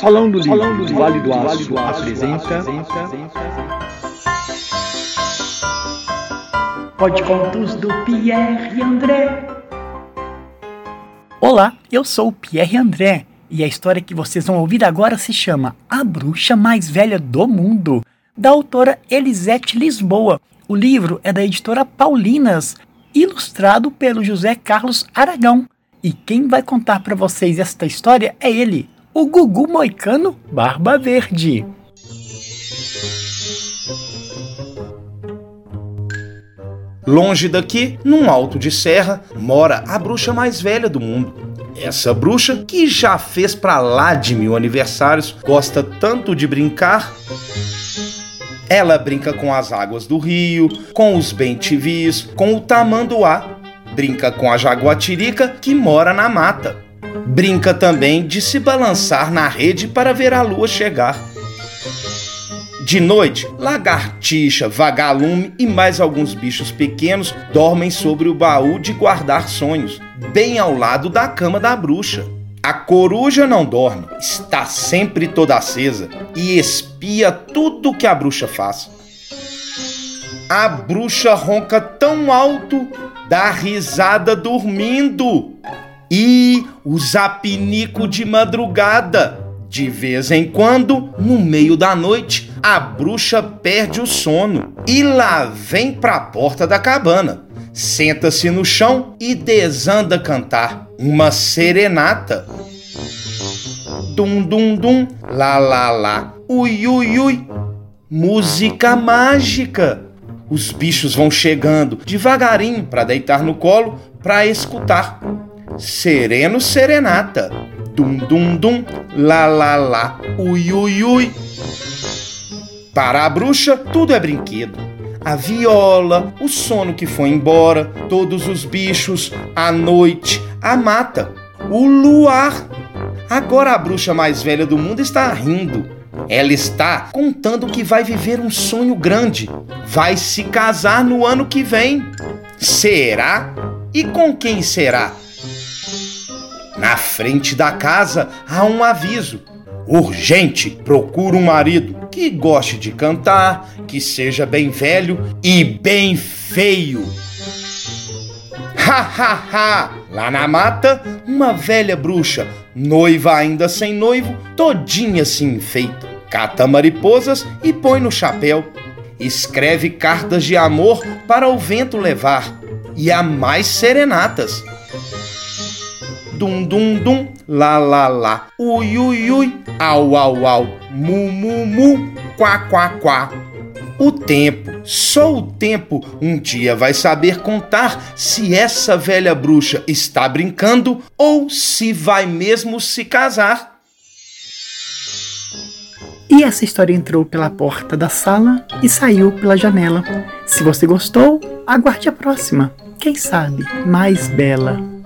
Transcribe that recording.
Salão do Livro, Salão do Vale do Aço, apresenta... Pode contos do Pierre André. Olá, eu sou o Pierre André e a história que vocês vão ouvir agora se chama A Bruxa Mais Velha do Mundo, da autora Elisete Lisboa. O livro é da editora Paulinas, ilustrado pelo José Carlos Aragão. E quem vai contar para vocês esta história é ele, o Gugu Moicano Barba Verde. Longe daqui, num alto de serra, mora a bruxa mais velha do mundo. Essa bruxa, que já fez pra lá de mil aniversários, gosta tanto de brincar. Ela brinca com as águas do rio, com os bentivis, com o tamanduá. Brinca com a jaguatirica que mora na mata Brinca também de se balançar na rede para ver a lua chegar. De noite, lagartixa, vagalume e mais alguns bichos pequenos dormem sobre o baú de guardar sonhos, bem ao lado da cama da bruxa. A coruja não dorme, está sempre toda acesa e espia tudo que a bruxa faz. A bruxa ronca tão alto, dá risada dormindo. E o zapinico de madrugada. De vez em quando, no meio da noite, a bruxa perde o sono e lá vem pra porta da cabana. Senta-se no chão e desanda cantar uma serenata. Dum dum dum, lá lá lá, ui ui ui. Música mágica. Os bichos vão chegando devagarinho para deitar no colo para escutar. Sereno Serenata. Dum dum dum, lá lá lá, ui ui ui. Para a bruxa, tudo é brinquedo. A viola, o sono que foi embora, todos os bichos, a noite, a mata, o luar. Agora a bruxa mais velha do mundo está rindo. Ela está contando que vai viver um sonho grande. Vai se casar no ano que vem. Será? E com quem será? Na frente da casa há um aviso. Urgente, procura um marido que goste de cantar, que seja bem velho e bem feio. Ha ha ha! Lá na mata, uma velha bruxa, noiva ainda sem noivo, todinha se enfeita, cata mariposas e põe no chapéu. Escreve cartas de amor para o vento levar e há mais serenatas dum dum dum, lá lá lá, ui ui ui, au au au, mu mu mu, quá quá quá. O tempo, só o tempo, um dia vai saber contar se essa velha bruxa está brincando ou se vai mesmo se casar. E essa história entrou pela porta da sala e saiu pela janela. Se você gostou, aguarde a próxima. Quem sabe mais bela.